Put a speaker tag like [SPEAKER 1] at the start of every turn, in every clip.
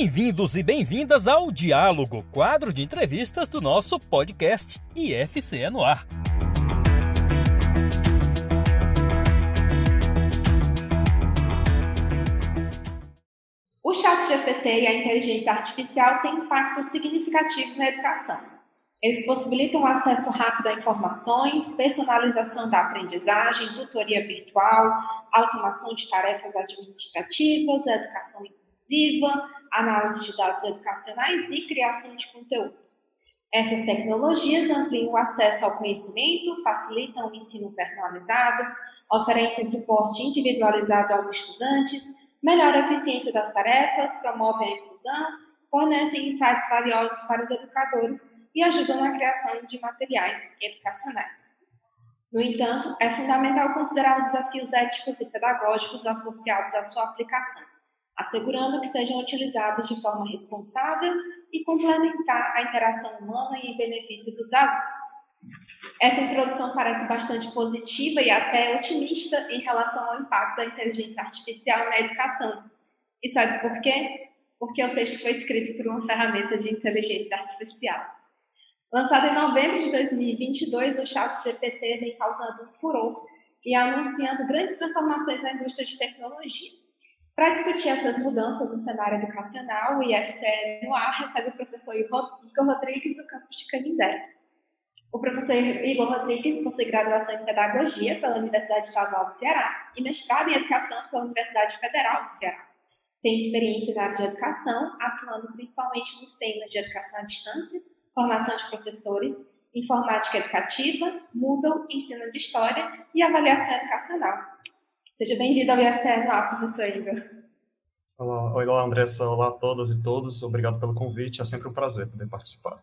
[SPEAKER 1] Bem-vindos e bem-vindas ao Diálogo, quadro de entrevistas do nosso podcast IFCE no ar.
[SPEAKER 2] O chat GPT e a inteligência artificial têm impactos significativos na educação. Eles possibilitam acesso rápido a informações, personalização da aprendizagem, tutoria virtual, automação de tarefas administrativas, educação inclusiva, análise de dados educacionais e criação de conteúdo. Essas tecnologias ampliam o acesso ao conhecimento, facilitam o ensino personalizado, oferecem suporte individualizado aos estudantes, melhoram a eficiência das tarefas, promovem a inclusão, fornecem insights valiosos para os educadores e ajudam na criação de materiais educacionais. No entanto, é fundamental considerar os desafios éticos e pedagógicos associados à sua aplicação assegurando que sejam utilizados de forma responsável e complementar a interação humana e em benefício dos alunos. Essa introdução parece bastante positiva e até otimista em relação ao impacto da inteligência artificial na educação. E sabe por quê? Porque o texto foi escrito por uma ferramenta de inteligência artificial. Lançado em novembro de 2022, o Chat GPT vem causando um furor e anunciando grandes transformações na indústria de tecnologia. Para discutir essas mudanças no cenário educacional, o IFCE no ar recebe o professor Igor Rodrigues do campus de Canindé. O professor Igor Rodrigues possui graduação em Pedagogia pela Universidade Estadual do Ceará e mestrado em Educação pela Universidade Federal do Ceará. Tem experiência na área de educação, atuando principalmente nos temas de educação à distância, formação de professores, informática educativa, Moodle, ensino de história e avaliação educacional. Seja bem-vindo ao IFCE ar, professor Igor.
[SPEAKER 3] Olá, olá, Andressa. Olá a todas e todos. Obrigado pelo convite. É sempre um prazer poder participar.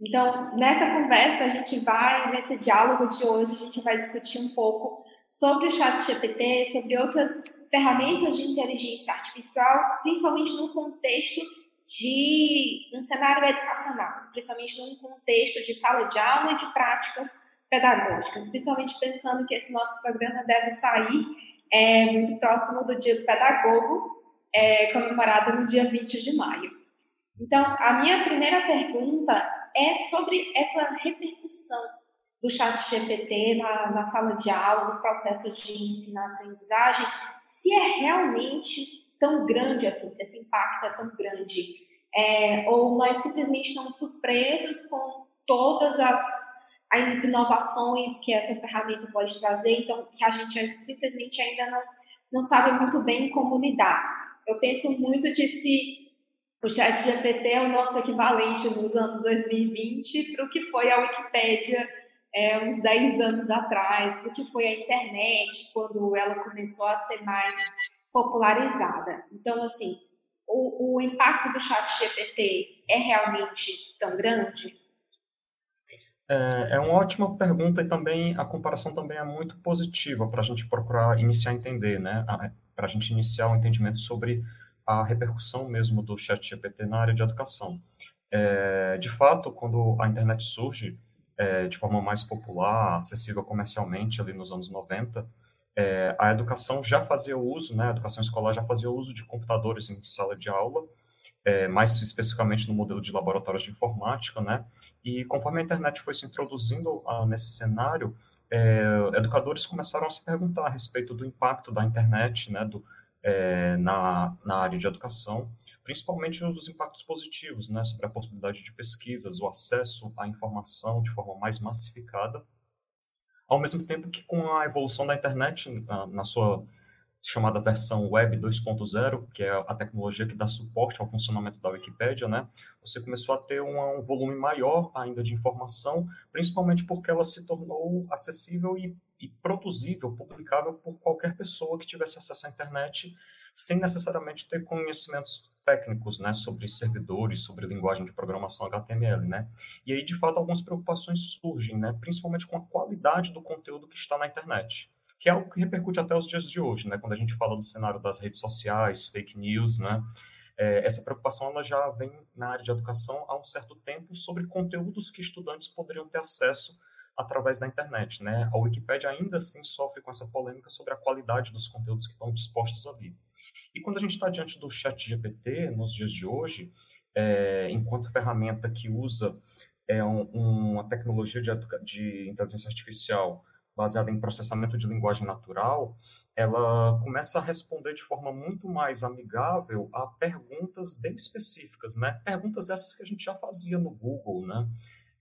[SPEAKER 2] Então, nessa conversa, a gente vai, nesse diálogo de hoje, a gente vai discutir um pouco sobre o chat GPT, sobre outras ferramentas de inteligência artificial, principalmente no contexto de um cenário educacional, principalmente num contexto de sala de aula e de práticas pedagógicas, principalmente pensando que esse nosso programa deve sair é, muito próximo do Dia do Pedagogo, é, comemorado no dia 20 de maio. Então, a minha primeira pergunta é sobre essa repercussão do chat GPT na, na sala de aula, no processo de ensino-aprendizagem, se é realmente tão grande assim, se esse impacto é tão grande, é, ou nós simplesmente estamos surpresos com todas as as inovações que essa ferramenta pode trazer, então que a gente simplesmente ainda não, não sabe muito bem como lidar. Eu penso muito de se o chat GPT é o nosso equivalente nos anos 2020 para o que foi a Wikipédia é, uns 10 anos atrás, para o que foi a internet quando ela começou a ser mais popularizada. Então, assim, o, o impacto do chat GPT é realmente tão grande?
[SPEAKER 3] É, é uma ótima pergunta e também a comparação também é muito positiva para a gente procurar iniciar a entender, né? Para a gente iniciar o um entendimento sobre a repercussão mesmo do chat GPT na área de educação. É, de fato, quando a internet surge é, de forma mais popular, acessível comercialmente ali nos anos 90, é, a educação já fazia uso, né, a educação escolar já fazia uso de computadores em sala de aula, é, mais especificamente no modelo de laboratórios de informática, né? E conforme a internet foi se introduzindo ah, nesse cenário, é, educadores começaram a se perguntar a respeito do impacto da internet, né, do, é, na, na área de educação, principalmente os impactos positivos, né, sobre a possibilidade de pesquisas, o acesso à informação de forma mais massificada, ao mesmo tempo que com a evolução da internet na, na sua chamada versão Web 2.0, que é a tecnologia que dá suporte ao funcionamento da Wikipédia, né? Você começou a ter um, um volume maior ainda de informação, principalmente porque ela se tornou acessível e, e produzível, publicável por qualquer pessoa que tivesse acesso à internet, sem necessariamente ter conhecimentos técnicos, né, sobre servidores, sobre linguagem de programação HTML, né? E aí, de fato, algumas preocupações surgem, né, principalmente com a qualidade do conteúdo que está na internet que é algo que repercute até os dias de hoje, né? Quando a gente fala do cenário das redes sociais, fake news, né? É, essa preocupação ela já vem na área de educação há um certo tempo sobre conteúdos que estudantes poderiam ter acesso através da internet, né? A Wikipédia ainda assim sofre com essa polêmica sobre a qualidade dos conteúdos que estão dispostos ali. E quando a gente está diante do chat GPT, nos dias de hoje, é, enquanto ferramenta que usa é, um, uma tecnologia de, de inteligência artificial baseada em processamento de linguagem natural, ela começa a responder de forma muito mais amigável a perguntas bem específicas, né? Perguntas essas que a gente já fazia no Google, né?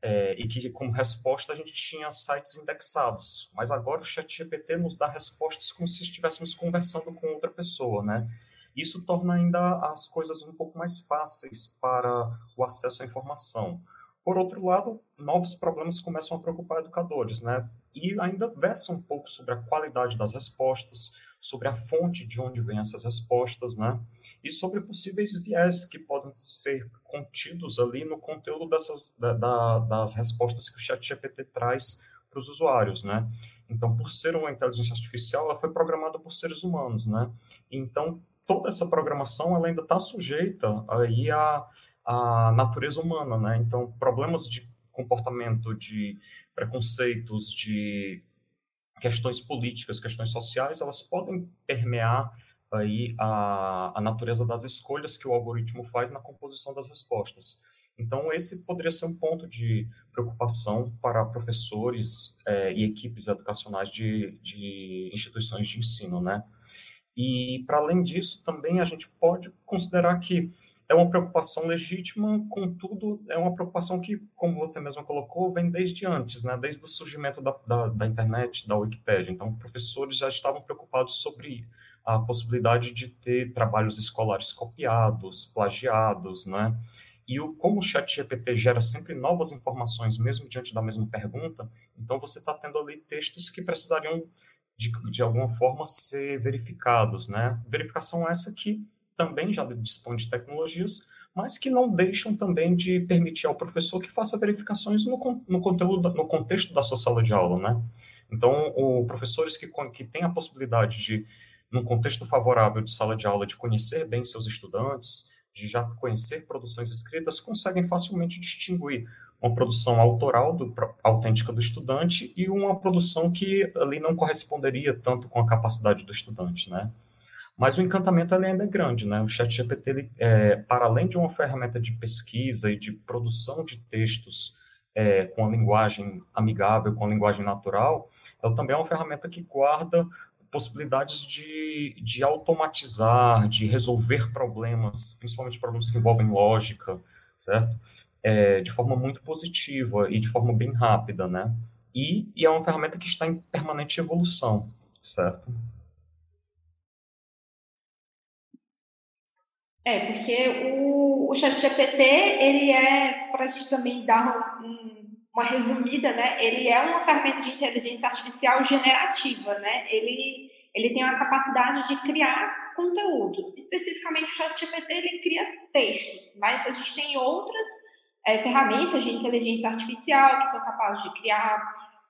[SPEAKER 3] É, e que, como resposta, a gente tinha sites indexados. Mas agora o ChatGPT nos dá respostas como se estivéssemos conversando com outra pessoa, né? Isso torna ainda as coisas um pouco mais fáceis para o acesso à informação. Por outro lado, novos problemas começam a preocupar educadores, né? E ainda versa um pouco sobre a qualidade das respostas, sobre a fonte de onde vêm essas respostas, né? E sobre possíveis viés que podem ser contidos ali no conteúdo dessas, da, da, das respostas que o ChatGPT traz para os usuários, né? Então, por ser uma inteligência artificial, ela foi programada por seres humanos, né? Então, toda essa programação ela ainda está sujeita aí à, à natureza humana, né? Então, problemas de comportamento, de preconceitos, de questões políticas, questões sociais, elas podem permear aí a, a natureza das escolhas que o algoritmo faz na composição das respostas. Então, esse poderia ser um ponto de preocupação para professores é, e equipes educacionais de, de instituições de ensino, né? E, para além disso, também a gente pode considerar que é uma preocupação legítima, contudo, é uma preocupação que, como você mesma colocou, vem desde antes, né? desde o surgimento da, da, da internet, da Wikipédia. Então, professores já estavam preocupados sobre a possibilidade de ter trabalhos escolares copiados, plagiados, né? E o, como o chat GPT gera sempre novas informações, mesmo diante da mesma pergunta, então você está tendo ali textos que precisariam de, de alguma forma ser verificados, né? Verificação essa que também já dispõe de tecnologias, mas que não deixam também de permitir ao professor que faça verificações no, no conteúdo, no contexto da sua sala de aula, né? Então, o, professores que, que têm a possibilidade de, num contexto favorável de sala de aula, de conhecer bem seus estudantes, de já conhecer produções escritas, conseguem facilmente distinguir uma produção autoral, do, autêntica do estudante, e uma produção que ali não corresponderia tanto com a capacidade do estudante, né? Mas o encantamento ainda é grande, né? O ChatGPT, ele, é, para além de uma ferramenta de pesquisa e de produção de textos é, com a linguagem amigável, com a linguagem natural, ela também é uma ferramenta que guarda possibilidades de, de automatizar, de resolver problemas, principalmente problemas que envolvem lógica, certo? É, de forma muito positiva e de forma bem rápida, né? E, e é uma ferramenta que está em permanente evolução, certo?
[SPEAKER 2] É, porque o, o ChatGPT, ele é, para a gente também dar um, uma resumida, né? Ele é uma ferramenta de inteligência artificial generativa, né? Ele, ele tem a capacidade de criar conteúdos. Especificamente o ChatGPT, ele cria textos, mas a gente tem outras é, ferramentas de inteligência artificial que são capazes de criar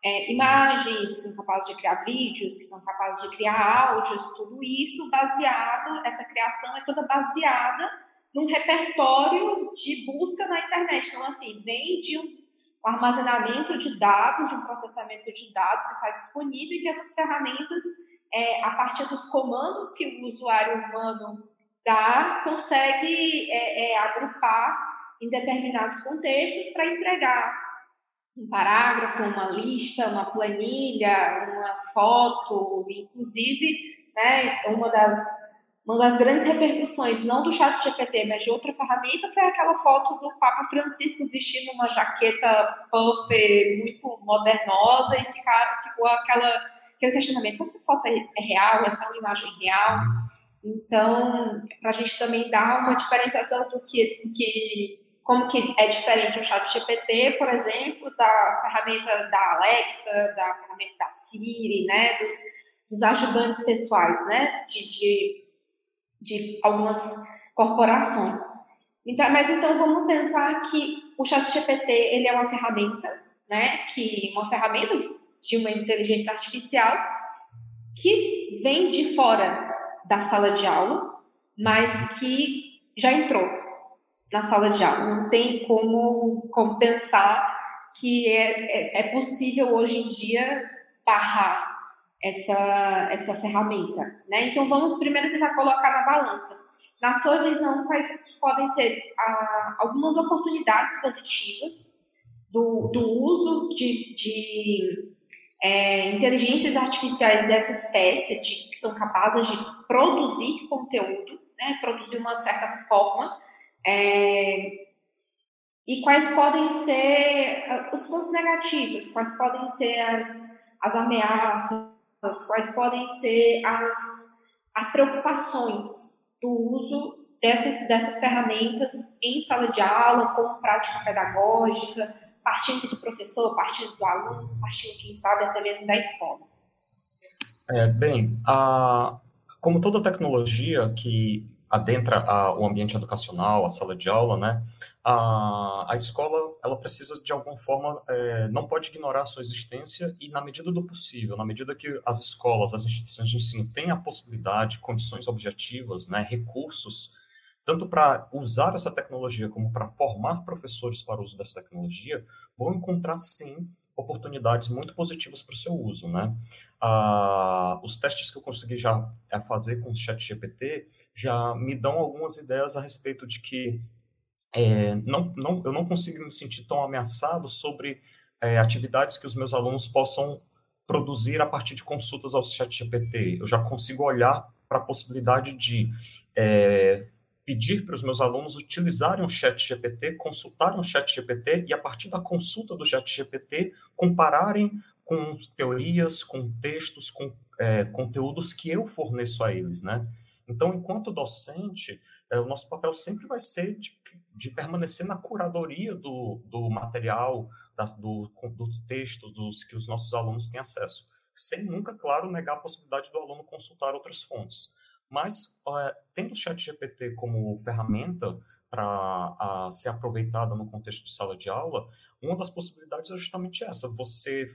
[SPEAKER 2] é, imagens, que são capazes de criar vídeos, que são capazes de criar áudios, tudo isso baseado, essa criação é toda baseada num repertório de busca na internet. Então, assim, vem de um, armazenamento de dados, de um processamento de dados que está disponível e que essas ferramentas, é, a partir dos comandos que o usuário humano dá, consegue é, é agrupar em determinados contextos para entregar um parágrafo, uma lista, uma planilha, uma foto, inclusive, né, uma das uma das grandes repercussões, não do chat GPT, mas de outra ferramenta, foi aquela foto do Papa Francisco vestindo uma jaqueta puff muito modernosa e ficar, ficou aquela, aquele questionamento, essa foto é, é real, essa é uma imagem real? Então, para a gente também dar uma diferenciação do que, do que como que é diferente o chat GPT, por exemplo, da ferramenta da Alexa, da ferramenta da Siri, né, dos, dos ajudantes pessoais, né, de, de, de algumas corporações. Então, mas então vamos pensar que o chat GPT ele é uma ferramenta, né, que uma ferramenta de uma inteligência artificial que vem de fora da sala de aula, mas que já entrou na sala de aula. Não tem como, como pensar que é, é, é possível hoje em dia barrar essa, essa ferramenta. Né? Então, vamos primeiro tentar colocar na balança. Na sua visão, quais podem ser ah, algumas oportunidades positivas do, do uso de, de é, inteligências artificiais dessa espécie, de, que são capazes de produzir conteúdo, né, produzir uma certa forma, é, e quais podem ser ah, os pontos negativos, quais podem ser as, as ameaças, quais podem ser as, as preocupações do uso dessas, dessas ferramentas em sala de aula, como prática pedagógica, partindo do professor, partindo do aluno, partindo, quem sabe, até mesmo da escola.
[SPEAKER 3] É, bem, a, como toda tecnologia que adentra a, o ambiente educacional, a sala de aula, né, a, a escola ela precisa de alguma forma é, não pode ignorar a sua existência e na medida do possível, na medida que as escolas, as instituições de ensino têm a possibilidade, condições objetivas, né, recursos tanto para usar essa tecnologia como para formar professores para o uso dessa tecnologia, vão encontrar sim oportunidades muito positivas para o seu uso, né? Os testes que eu consegui já fazer com o ChatGPT já me dão algumas ideias a respeito de que é, não, não, eu não consigo me sentir tão ameaçado sobre é, atividades que os meus alunos possam produzir a partir de consultas ao ChatGPT. Eu já consigo olhar para a possibilidade de é, pedir para os meus alunos utilizarem o chat GPT, consultarem o chat GPT e, a partir da consulta do chat GPT, compararem com teorias, com textos, com é, conteúdos que eu forneço a eles, né? Então, enquanto docente, é, o nosso papel sempre vai ser de, de permanecer na curadoria do, do material, das, do, dos textos dos, que os nossos alunos têm acesso, sem nunca, claro, negar a possibilidade do aluno consultar outras fontes. Mas, uh, tendo o chat GPT como ferramenta para ser aproveitada no contexto de sala de aula, uma das possibilidades é justamente essa, você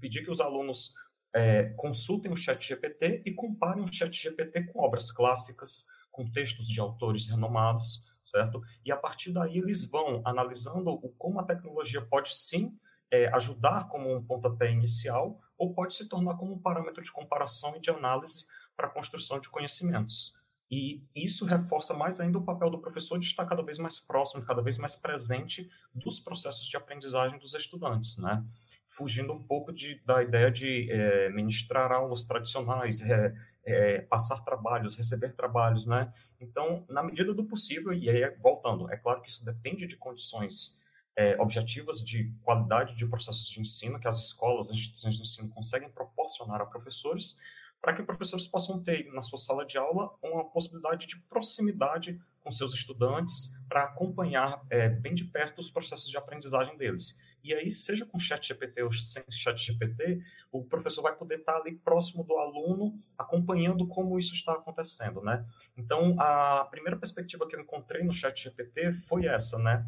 [SPEAKER 3] pedir que os alunos é, consultem o chat GPT e comparem o chat GPT com obras clássicas, com textos de autores renomados, certo? E a partir daí eles vão analisando o, como a tecnologia pode sim é, ajudar como um pontapé inicial ou pode se tornar como um parâmetro de comparação e de análise para a construção de conhecimentos. E isso reforça mais ainda o papel do professor de estar cada vez mais próximo, cada vez mais presente dos processos de aprendizagem dos estudantes, né? Fugindo um pouco de, da ideia de é, ministrar aulas tradicionais, é, é, passar trabalhos, receber trabalhos, né? Então, na medida do possível, e aí voltando, é claro que isso depende de condições é, objetivas de qualidade de processos de ensino que as escolas, as instituições de ensino conseguem proporcionar a professores, para que professores possam ter na sua sala de aula uma possibilidade de proximidade com seus estudantes para acompanhar é, bem de perto os processos de aprendizagem deles. E aí, seja com chat GPT ou sem chat GPT, o professor vai poder estar ali próximo do aluno, acompanhando como isso está acontecendo, né? Então, a primeira perspectiva que eu encontrei no chat GPT foi essa, né?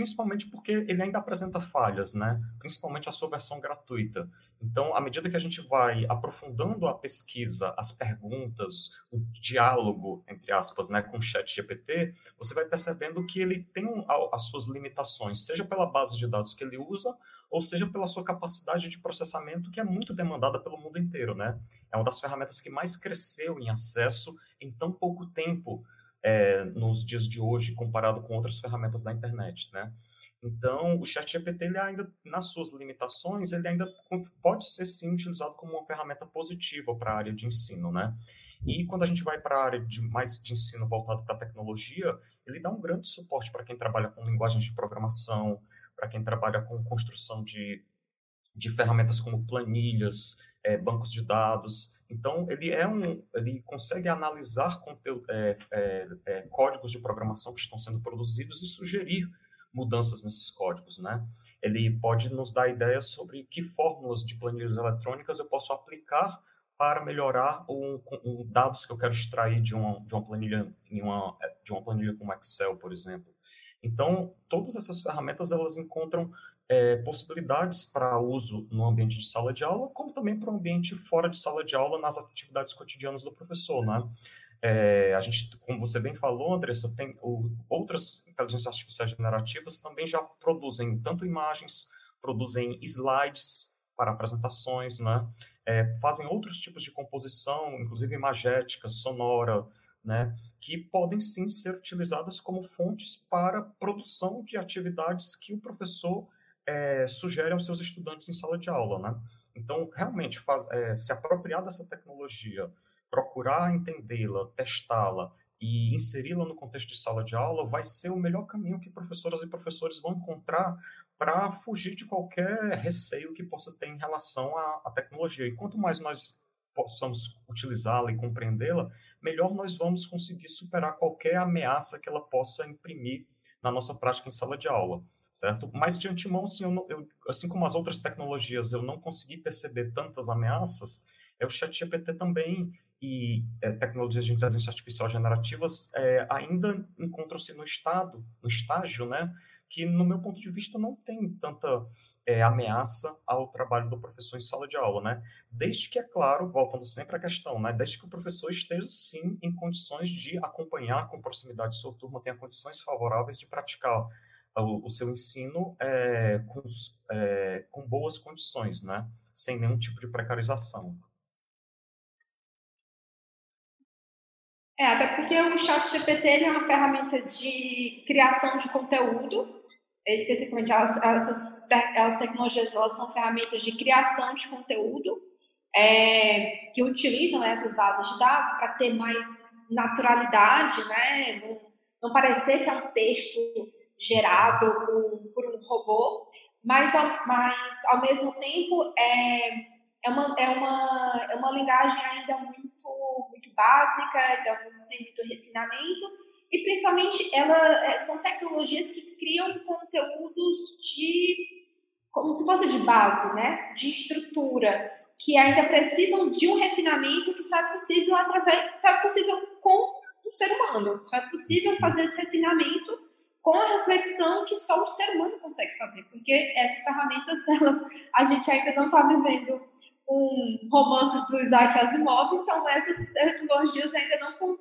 [SPEAKER 3] Principalmente porque ele ainda apresenta falhas, né? Principalmente a sua versão gratuita. Então, à medida que a gente vai aprofundando a pesquisa, as perguntas, o diálogo, entre aspas, né, com o chat GPT, você vai percebendo que ele tem as suas limitações, seja pela base de dados que ele usa, ou seja pela sua capacidade de processamento, que é muito demandada pelo mundo inteiro, né? É uma das ferramentas que mais cresceu em acesso em tão pouco tempo, é, nos dias de hoje comparado com outras ferramentas da internet, né? Então, o ChatGPT, ele ainda, nas suas limitações, ele ainda pode ser sim utilizado como uma ferramenta positiva para a área de ensino, né? E quando a gente vai para a área de mais de ensino voltado para a tecnologia, ele dá um grande suporte para quem trabalha com linguagens de programação, para quem trabalha com construção de, de ferramentas como planilhas, é, bancos de dados. Então, ele é um, ele consegue analisar conteúdo, é, é, é, códigos de programação que estão sendo produzidos e sugerir mudanças nesses códigos, né? Ele pode nos dar ideias sobre que fórmulas de planilhas eletrônicas eu posso aplicar para melhorar um dados que eu quero extrair de uma, de uma planilha em uma, de uma planilha como Excel, por exemplo. Então, todas essas ferramentas elas encontram é, possibilidades para uso no ambiente de sala de aula, como também para o ambiente fora de sala de aula nas atividades cotidianas do professor, né? É, a gente, como você bem falou, Andressa, tem outras inteligências artificiais generativas também já produzem tanto imagens, produzem slides para apresentações, né? é, fazem outros tipos de composição, inclusive imagética, sonora, né, que podem sim ser utilizadas como fontes para produção de atividades que o professor é, sugere aos seus estudantes em sala de aula, né? Então, realmente, faz, é, se apropriar dessa tecnologia, procurar entendê-la, testá-la e inseri-la no contexto de sala de aula vai ser o melhor caminho que professoras e professores vão encontrar para fugir de qualquer receio que possa ter em relação à, à tecnologia. E quanto mais nós possamos utilizá-la e compreendê-la, melhor nós vamos conseguir superar qualquer ameaça que ela possa imprimir na nossa prática em sala de aula certo? Mas de antemão, assim, eu, eu, assim como as outras tecnologias, eu não consegui perceber tantas ameaças, é o ChatGPT também e é, tecnologias de inteligência artificial generativas é, ainda encontram-se no estado, no estágio, né, que no meu ponto de vista não tem tanta é, ameaça ao trabalho do professor em sala de aula, né? Desde que é claro, voltando sempre à questão, né? Desde que o professor esteja sim em condições de acompanhar com proximidade sua turma, tenha condições favoráveis de praticar o, seu ensino é, com, é, com boas condições, né? Sem nenhum tipo de precarização.
[SPEAKER 2] É, até porque o chat GPT é uma ferramenta de criação de conteúdo, especificamente elas, essas elas tecnologias elas são ferramentas de criação de conteúdo é, que utilizam essas bases de dados para ter mais naturalidade, né? Não, não parecer que é um texto gerado por, por um robô, mas ao, mas, ao mesmo tempo é, é, uma, é, uma, é uma linguagem ainda muito, muito básica, ainda muito, sem muito refinamento, e principalmente ela, é, são tecnologias que criam conteúdos de como se fosse de base, né, de estrutura, que ainda precisam de um refinamento que só é possível através, só é possível com um ser humano, só é possível fazer esse refinamento com a reflexão que só o ser humano consegue fazer, porque essas ferramentas, elas, a gente ainda não está vivendo um romance do Isaac Asimov, então essas tecnologias ainda não,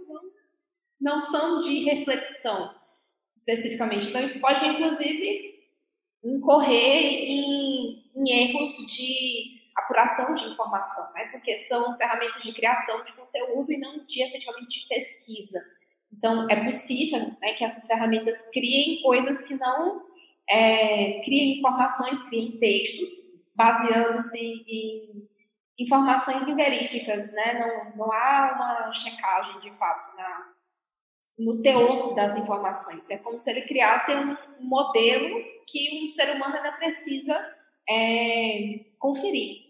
[SPEAKER 2] não, são de reflexão especificamente. Então isso pode, inclusive, incorrer em, em erros de apuração de informação, né? porque são ferramentas de criação de conteúdo e não de efetivamente de pesquisa. Então, é possível né, que essas ferramentas criem coisas que não é, criem informações, criem textos, baseando-se em informações inverídicas, né? Não, não há uma checagem, de fato, na, no teor das informações. É como se ele criasse um modelo que um ser humano ainda precisa é, conferir.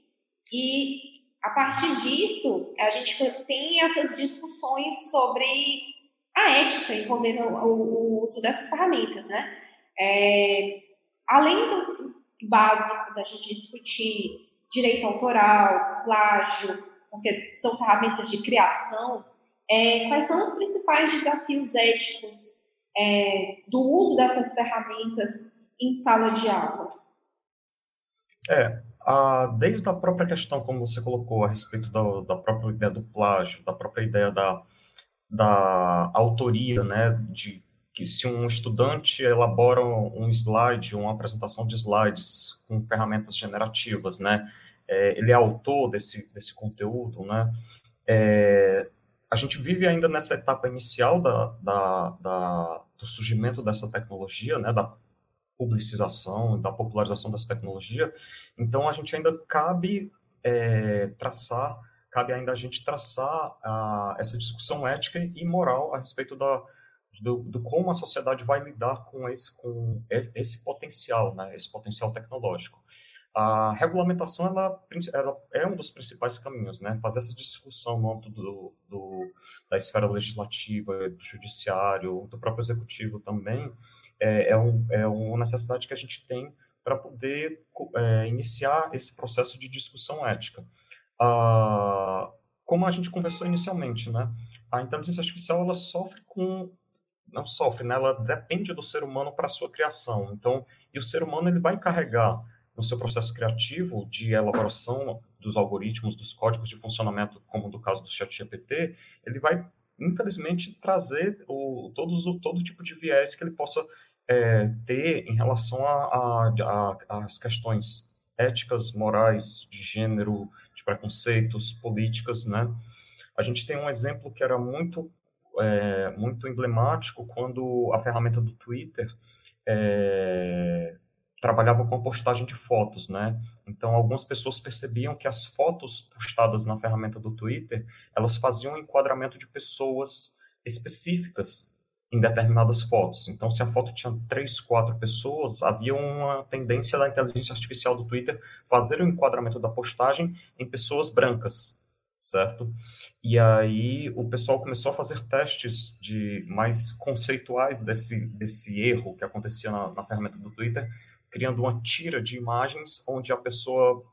[SPEAKER 2] E, a partir disso, a gente tem essas discussões sobre a ética envolvendo o, o uso dessas ferramentas, né? É, além do básico da gente discutir direito autoral, plágio, porque são ferramentas de criação, é, quais são os principais desafios éticos é, do uso dessas ferramentas em sala de aula?
[SPEAKER 3] É, a, desde a própria questão, como você colocou, a respeito da, da própria ideia do plágio, da própria ideia da da autoria, né, de que se um estudante elabora um slide, uma apresentação de slides com ferramentas generativas, né, é, ele é autor desse, desse conteúdo, né, é, a gente vive ainda nessa etapa inicial da, da, da, do surgimento dessa tecnologia, né, da publicização, da popularização dessa tecnologia, então a gente ainda cabe é, traçar cabe ainda a gente traçar uh, essa discussão ética e moral a respeito da, do, do, como a sociedade vai lidar com esse, com esse potencial, né, esse potencial tecnológico. A regulamentação ela, ela é um dos principais caminhos, né, fazer essa discussão no âmbito do, do, da esfera legislativa, do judiciário, do próprio executivo também, é, é, um, é uma necessidade que a gente tem para poder é, iniciar esse processo de discussão ética. Uh, como a gente conversou inicialmente, né? A inteligência artificial ela sofre com não sofre, né? Ela depende do ser humano para sua criação. Então, e o ser humano ele vai encarregar no seu processo criativo de elaboração dos algoritmos, dos códigos de funcionamento, como no caso do ChatGPT, ele vai infelizmente trazer o, todos o todo tipo de viés que ele possa é, ter em relação às questões éticas, morais, de gênero, de preconceitos, políticas, né? A gente tem um exemplo que era muito, é, muito emblemático quando a ferramenta do Twitter é, trabalhava com a postagem de fotos, né? Então, algumas pessoas percebiam que as fotos postadas na ferramenta do Twitter, elas faziam um enquadramento de pessoas específicas em determinadas fotos. Então, se a foto tinha três, quatro pessoas, havia uma tendência da inteligência artificial do Twitter fazer o enquadramento da postagem em pessoas brancas, certo? E aí o pessoal começou a fazer testes de mais conceituais desse, desse erro que acontecia na, na ferramenta do Twitter, criando uma tira de imagens onde a pessoa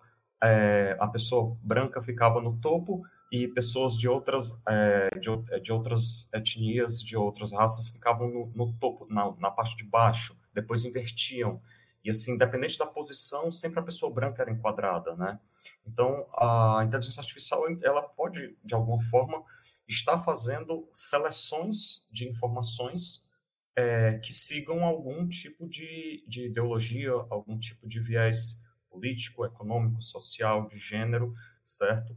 [SPEAKER 3] é, a pessoa branca ficava no topo e pessoas de outras é, de, de, outras etnias, de outras raças ficavam no, no topo, na, na, parte de baixo, depois invertiam. E assim, independente da posição, sempre a pessoa branca era enquadrada, né? Então, a inteligência artificial, ela pode, de alguma forma, estar fazendo seleções de informações é, que sigam algum tipo de, de ideologia, algum tipo de viés político, econômico, social, de gênero, certo?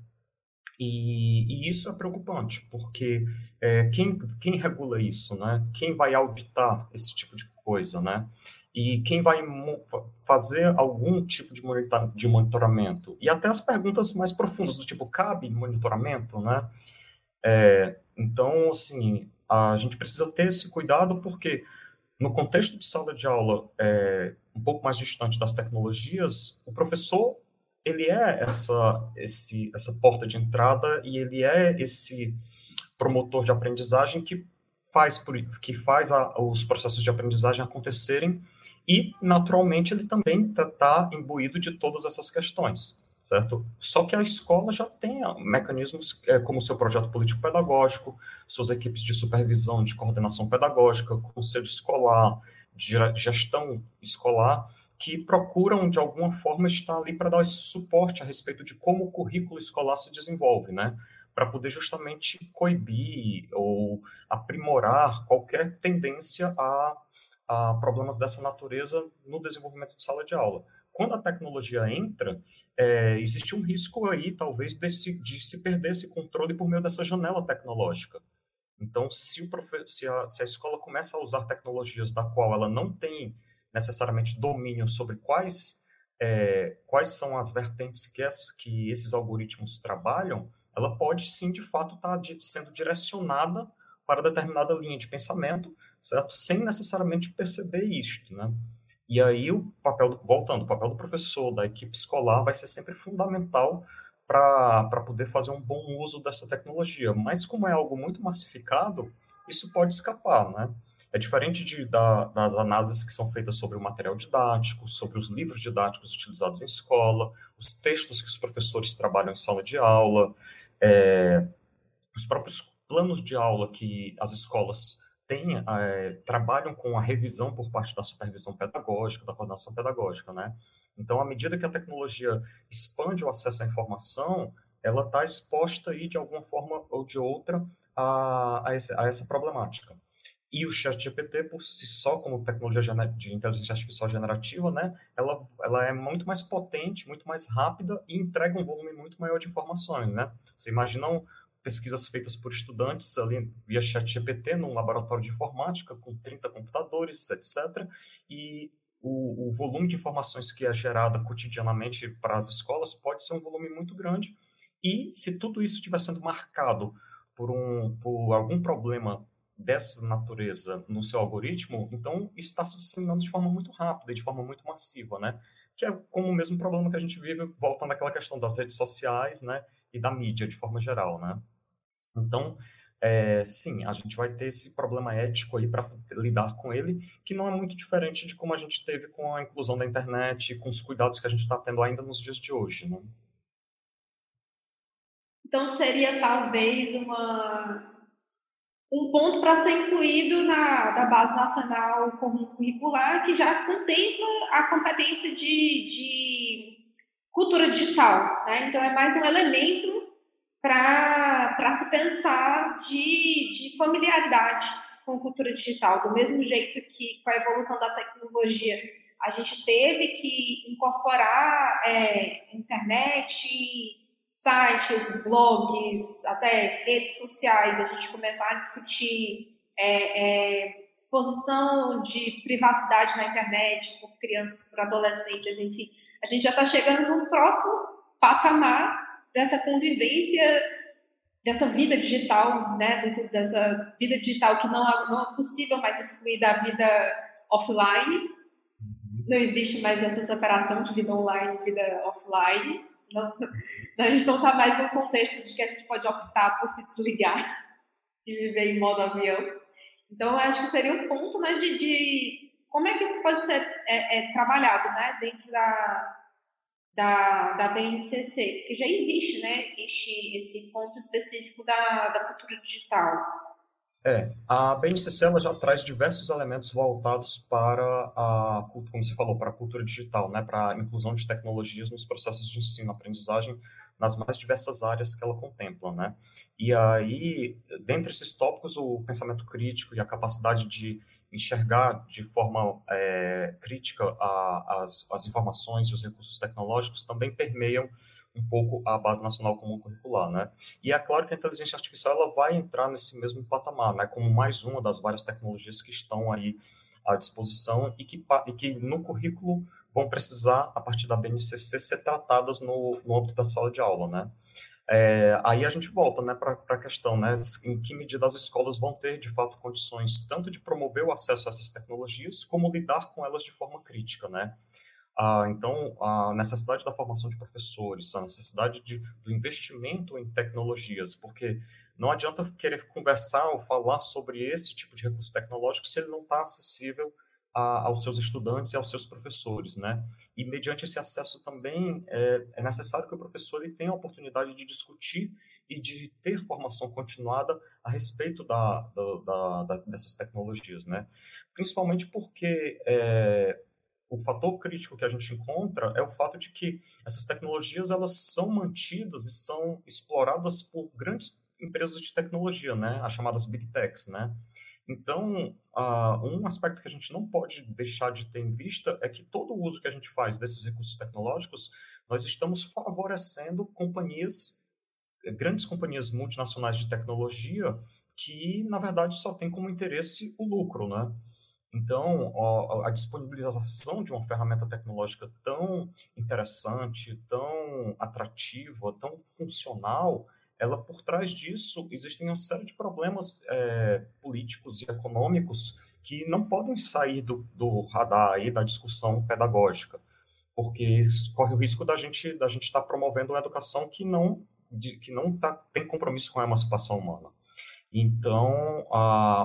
[SPEAKER 3] E, e, isso é preocupante, porque é, quem, quem regula isso, né? Quem vai auditar esse tipo de coisa, né? E quem vai fazer algum tipo de, monitor, de monitoramento? E até as perguntas mais profundas, do tipo, cabe monitoramento, né? É, então, assim, a gente precisa ter esse cuidado, porque no contexto de sala de aula é, um pouco mais distante das tecnologias, o professor ele é essa, esse, essa porta de entrada e ele é esse promotor de aprendizagem que faz, que faz a, os processos de aprendizagem acontecerem e, naturalmente, ele também está tá imbuído de todas essas questões, certo? Só que a escola já tem mecanismos é, como seu projeto político-pedagógico, suas equipes de supervisão, de coordenação pedagógica, conselho escolar, de gestão escolar, que procuram, de alguma forma, estar ali para dar esse suporte a respeito de como o currículo escolar se desenvolve, né? Para poder justamente coibir ou aprimorar qualquer tendência a, a problemas dessa natureza no desenvolvimento de sala de aula. Quando a tecnologia entra, é, existe um risco aí, talvez, desse, de se perder esse controle por meio dessa janela tecnológica. Então, se, o se, a, se a escola começa a usar tecnologias da qual ela não tem necessariamente domínio sobre quais, é, quais são as vertentes que, que esses algoritmos trabalham, ela pode sim, de fato, estar tá sendo direcionada para determinada linha de pensamento, certo? Sem necessariamente perceber isto, né? E aí o papel, do, voltando, o papel do professor, da equipe escolar vai ser sempre fundamental para poder fazer um bom uso dessa tecnologia. Mas como é algo muito massificado, isso pode escapar, né? É diferente de, da, das análises que são feitas sobre o material didático, sobre os livros didáticos utilizados em escola, os textos que os professores trabalham em sala de aula, é, os próprios planos de aula que as escolas têm, é, trabalham com a revisão por parte da supervisão pedagógica, da coordenação pedagógica, né? Então, à medida que a tecnologia expande o acesso à informação, ela está exposta aí, de alguma forma ou de outra, a, a, esse, a essa problemática. E o ChatGPT, por si só, como tecnologia de inteligência artificial generativa, né, ela, ela é muito mais potente, muito mais rápida e entrega um volume muito maior de informações, né? Você imagina pesquisas feitas por estudantes ali via ChatGPT num laboratório de informática com 30 computadores, etc. E o, o volume de informações que é gerada cotidianamente para as escolas pode ser um volume muito grande. E se tudo isso estiver sendo marcado por, um, por algum problema dessa natureza no seu algoritmo, então isso está se disseminando de forma muito rápida, de forma muito massiva, né? Que é como o mesmo problema que a gente vive voltando àquela questão das redes sociais, né? E da mídia de forma geral, né? Então, é, sim, a gente vai ter esse problema ético aí para lidar com ele, que não é muito diferente de como a gente teve com a inclusão da internet e com os cuidados que a gente está tendo ainda nos dias de hoje, né?
[SPEAKER 2] Então seria talvez uma um ponto para ser incluído na da base nacional comum curricular que já contempla a competência de, de cultura digital, né? Então é mais um elemento para se pensar de, de familiaridade com cultura digital, do mesmo jeito que com a evolução da tecnologia a gente teve que incorporar é, internet, sites, blogs, até redes sociais, a gente começar a discutir é, é, exposição de privacidade na internet por crianças, por adolescentes, enfim. A gente já está chegando no próximo patamar dessa convivência, dessa vida digital, né? Desse, dessa vida digital que não, não é possível mais excluir da vida offline. Não existe mais essa separação de vida online e vida offline. Não, a gente não está mais no contexto de que a gente pode optar por se desligar e viver em modo avião. Então, eu acho que seria um ponto né, de, de como é que isso pode ser é, é, trabalhado né, dentro da, da, da BNCC, porque já existe né, este, esse ponto específico da, da cultura digital.
[SPEAKER 3] É, a BNCC ela já traz diversos elementos voltados para a, como você falou, para a cultura digital, né, para a inclusão de tecnologias nos processos de ensino, aprendizagem, nas mais diversas áreas que ela contempla, né. E aí, dentre esses tópicos, o pensamento crítico e a capacidade de enxergar de forma é, crítica a, as, as informações e os recursos tecnológicos também permeiam um pouco a Base Nacional Comum Curricular, né? E é claro que a inteligência artificial ela vai entrar nesse mesmo patamar, né? Como mais uma das várias tecnologias que estão aí à disposição e que, e que no currículo vão precisar, a partir da BNCC, ser tratadas no, no âmbito da sala de aula, né? É, aí a gente volta né, para a questão, né, em que medida as escolas vão ter, de fato, condições tanto de promover o acesso a essas tecnologias, como lidar com elas de forma crítica, né? Ah, então, a necessidade da formação de professores, a necessidade de, do investimento em tecnologias, porque não adianta querer conversar ou falar sobre esse tipo de recurso tecnológico se ele não está acessível a, aos seus estudantes e aos seus professores, né? E mediante esse acesso também é, é necessário que o professor ele tenha a oportunidade de discutir e de ter formação continuada a respeito da, da, da dessas tecnologias, né? Principalmente porque é, o fator crítico que a gente encontra é o fato de que essas tecnologias elas são mantidas e são exploradas por grandes empresas de tecnologia, né, as chamadas big techs, né. Então, uh, um aspecto que a gente não pode deixar de ter em vista é que todo o uso que a gente faz desses recursos tecnológicos, nós estamos favorecendo companhias, grandes companhias multinacionais de tecnologia, que, na verdade, só têm como interesse o lucro, né? Então, a disponibilização de uma ferramenta tecnológica tão interessante, tão atrativa, tão funcional, ela por trás disso existem uma série de problemas é, políticos e econômicos que não podem sair do, do radar aí da discussão pedagógica, porque corre o risco da gente da gente estar tá promovendo uma educação que não de, que não tá, tem compromisso com a emancipação humana. Então,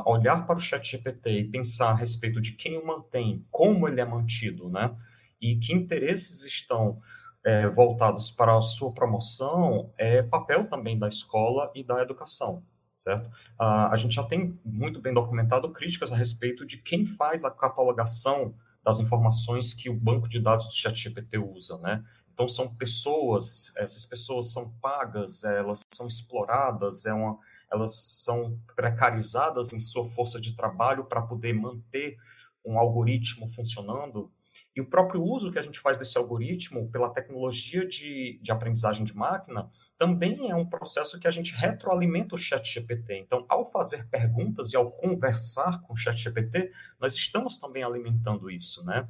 [SPEAKER 3] olhar para o chat GPT e pensar a respeito de quem o mantém, como ele é mantido, né? E que interesses estão é, voltados para a sua promoção, é papel também da escola e da educação, certo? a gente já tem muito bem documentado críticas a respeito de quem faz a catalogação das informações que o banco de dados do ChatGPT usa, né? Então, são pessoas, essas pessoas são pagas, elas são exploradas, é uma elas são precarizadas em sua força de trabalho para poder manter um algoritmo funcionando. E o próprio uso que a gente faz desse algoritmo pela tecnologia de, de aprendizagem de máquina também é um processo que a gente retroalimenta o chat GPT. Então, ao fazer perguntas e ao conversar com o chat GPT, nós estamos também alimentando isso, né?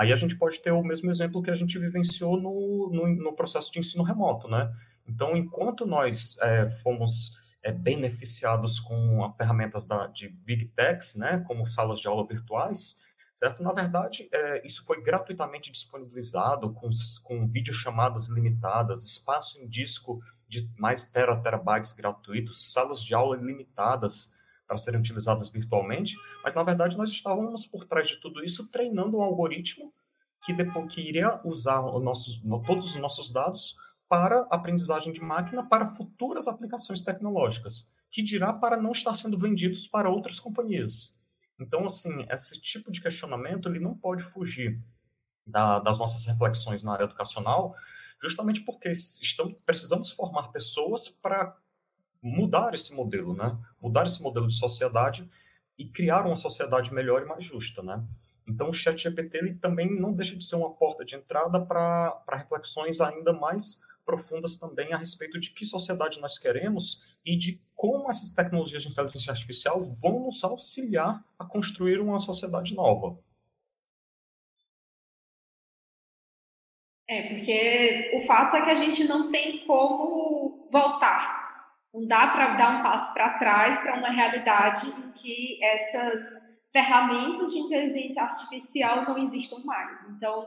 [SPEAKER 3] Aí a gente pode ter o mesmo exemplo que a gente vivenciou no, no, no processo de ensino remoto, né? Então, enquanto nós é, fomos é, beneficiados com ferramentas da, de Big Techs, né, como salas de aula virtuais, certo? Na verdade, é, isso foi gratuitamente disponibilizado com, com videochamadas limitadas, espaço em disco de mais tera, terabytes gratuitos, salas de aula limitadas para serem utilizadas virtualmente, mas na verdade nós estávamos por trás de tudo isso treinando um algoritmo que depois que iria usar nossos, todos os nossos dados para aprendizagem de máquina para futuras aplicações tecnológicas, que dirá para não estar sendo vendidos para outras companhias. Então, assim, esse tipo de questionamento ele não pode fugir da, das nossas reflexões na área educacional, justamente porque estamos, precisamos formar pessoas para mudar esse modelo, né? Mudar esse modelo de sociedade e criar uma sociedade melhor e mais justa, né? Então, o chat GPT ele também não deixa de ser uma porta de entrada para reflexões ainda mais profundas também a respeito de que sociedade nós queremos e de como essas tecnologias de inteligência artificial vão nos auxiliar a construir uma sociedade nova.
[SPEAKER 2] É, porque o fato é que a gente não tem como voltar. Não dá para dar um passo para trás para uma realidade em que essas ferramentas de inteligência artificial não existam mais. Então,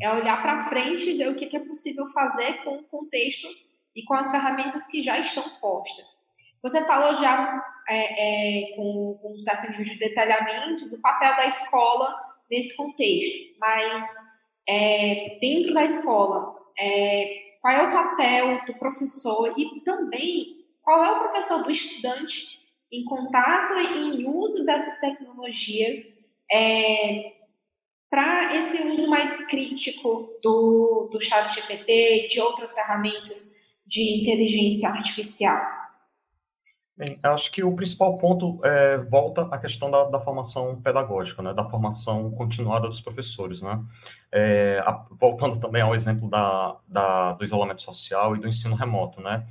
[SPEAKER 2] é olhar para frente e ver o que é possível fazer com o contexto e com as ferramentas que já estão postas. Você falou já é, é, com, com um certo nível de detalhamento do papel da escola nesse contexto, mas é, dentro da escola, é, qual é o papel do professor e também qual é o professor do estudante em contato e em uso dessas tecnologias é, para esse uso mais crítico do, do chat GPT e de outras ferramentas de inteligência artificial?
[SPEAKER 3] Bem, acho que o principal ponto é, volta à questão da, da, formação pedagógica, né, da formação continuada dos professores. Né? É, a, voltando também ao exemplo da, da, do isolamento social e do ensino remoto. Né?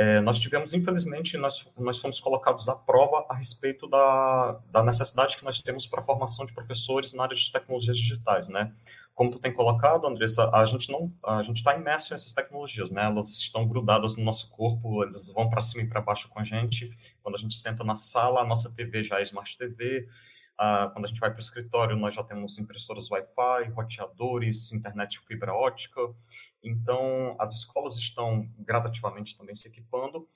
[SPEAKER 3] É, nós tivemos, infelizmente, nós, nós fomos colocados à prova a respeito da, da necessidade que nós temos para a formação de professores na área de tecnologias digitais, né? Como tu tem colocado, Andressa, a gente não, a gente está imerso nessas tecnologias, né? Elas estão grudadas no nosso corpo, eles vão para cima e para baixo com a gente. Quando a gente senta na sala, a nossa TV já é Smart TV. Ah, quando a gente vai para o escritório, nós já temos impressoras Wi-Fi, roteadores, internet fibra ótica. Então, as escolas estão gradativamente também se equipando,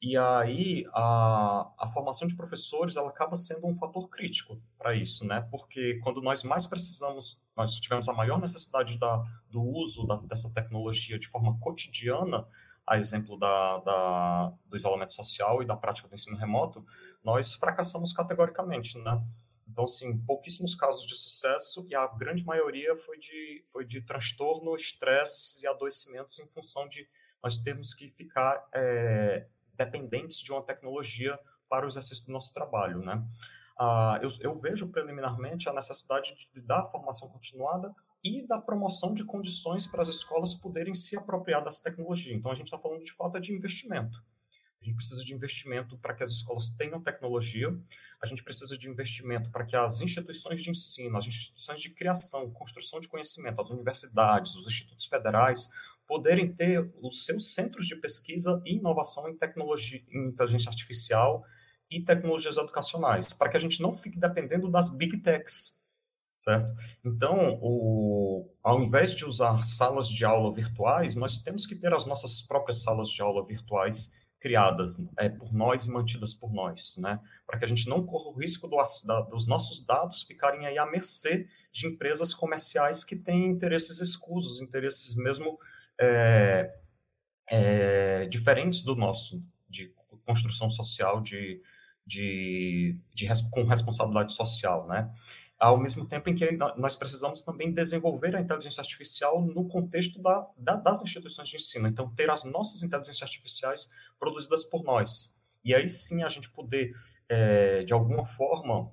[SPEAKER 3] e aí a, a formação de professores ela acaba sendo um fator crítico para isso, né? Porque quando nós mais precisamos, nós tivemos a maior necessidade da, do uso da, dessa tecnologia de forma cotidiana, a exemplo da, da, do isolamento social e da prática do ensino remoto, nós fracassamos categoricamente, né? Então, assim, pouquíssimos casos de sucesso e a grande maioria foi de, foi de transtorno, estresse e adoecimentos em função de nós termos que ficar é, dependentes de uma tecnologia para o exercício do nosso trabalho, né? Ah, eu, eu, vejo preliminarmente a necessidade de, de dar formação continuada e da promoção de condições para as escolas poderem se apropriar dessa tecnologia. Então, a gente está falando de falta de investimento. A gente precisa de investimento para que as escolas tenham tecnologia, a gente precisa de investimento para que as instituições de ensino, as instituições de criação, construção de conhecimento, as universidades, os institutos federais, poderem ter os seus centros de pesquisa e inovação em tecnologia, em inteligência artificial e tecnologias educacionais, para que a gente não fique dependendo das big techs, certo? Então, o, ao invés de usar salas de aula virtuais, nós temos que ter as nossas próprias salas de aula virtuais criadas é, por nós e mantidas por nós, né? Para que a gente não corra o risco do, da, dos nossos dados ficarem aí à mercê de empresas comerciais que têm interesses escusos, interesses mesmo é, é, diferentes do nosso, construção social, de, de, de, com responsabilidade social, né? ao mesmo tempo em que nós precisamos também desenvolver a inteligência artificial no contexto da, da, das instituições de ensino. Então, ter as nossas inteligências artificiais produzidas por nós. E aí sim a gente poder, é, de alguma forma,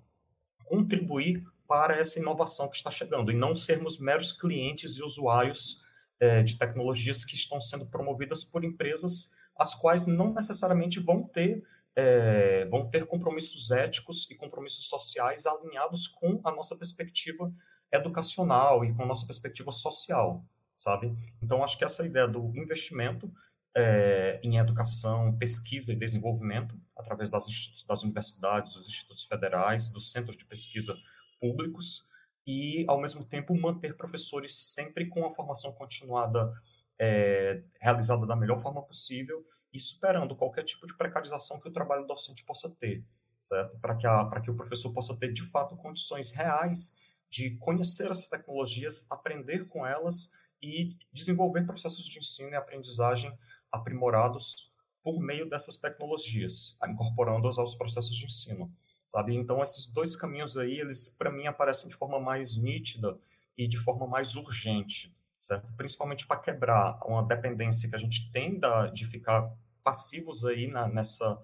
[SPEAKER 3] contribuir para essa inovação que está chegando e não sermos meros clientes e usuários é, de tecnologias que estão sendo promovidas por empresas as quais não necessariamente vão ter é, vão ter compromissos éticos e compromissos sociais alinhados com a nossa perspectiva educacional e com a nossa perspectiva social, sabe? Então, acho que essa ideia do investimento é, em educação, pesquisa e desenvolvimento, através das, das universidades, dos institutos federais, dos centros de pesquisa públicos, e, ao mesmo tempo, manter professores sempre com a formação continuada é, realizada da melhor forma possível e superando qualquer tipo de precarização que o trabalho docente possa ter, certo? Para que, a, que o professor possa ter, de fato, condições reais de conhecer essas tecnologias, aprender com elas e desenvolver processos de ensino e aprendizagem aprimorados por meio dessas tecnologias, incorporando-as aos processos de ensino, sabe? Então, esses dois caminhos aí, eles, para mim, aparecem de forma mais nítida e de forma mais urgente, certo? Principalmente para quebrar uma dependência que a gente tem da, de ficar passivos aí na, nessa,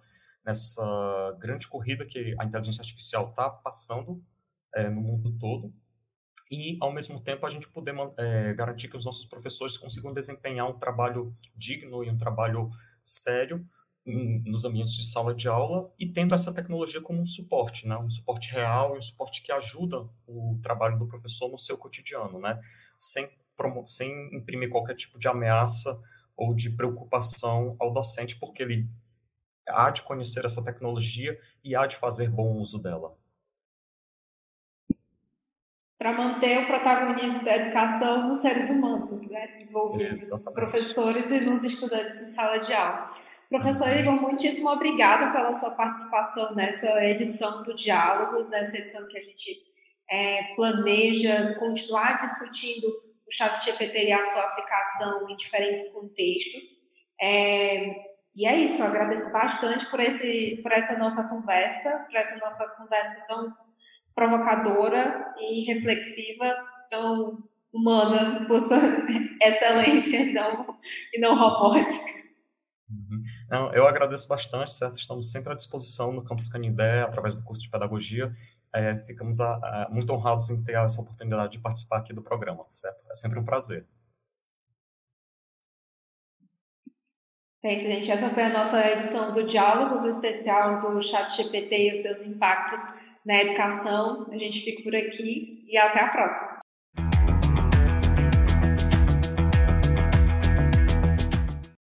[SPEAKER 3] nessa grande corrida que a inteligência artificial está passando é, no mundo todo e, ao mesmo tempo, a gente poder é, garantir que os nossos professores consigam desempenhar um trabalho digno e um trabalho sério em, nos ambientes de sala de aula e tendo essa tecnologia como um suporte, né? um suporte real e um suporte que ajuda o trabalho do professor no seu cotidiano, né? sem, sem imprimir qualquer tipo de ameaça ou de preocupação ao docente, porque ele há de conhecer essa tecnologia e há de fazer bom uso dela.
[SPEAKER 2] Para manter o protagonismo da educação nos seres humanos, né, envolvidos, nos professores e nos estudantes em sala de aula. Professor uhum. Igor, muitíssimo obrigada pela sua participação nessa edição do Diálogos, nessa edição que a gente é, planeja continuar discutindo o chat GPT e a sua aplicação em diferentes contextos. É, e é isso, eu agradeço bastante por, esse, por essa nossa conversa, por essa nossa conversa tão provocadora e reflexiva, tão humana, por sua excelência não, e não robótica.
[SPEAKER 3] Uhum. Não, eu agradeço bastante, certo? Estamos sempre à disposição no Campus Canindé, através do curso de Pedagogia. É, ficamos a, a, muito honrados em ter essa oportunidade de participar aqui do programa, certo? É sempre um prazer.
[SPEAKER 2] É gente. Essa foi a nossa edição do Diálogos, o especial do Chat GPT e os seus impactos na educação. A gente fica por aqui e até a próxima.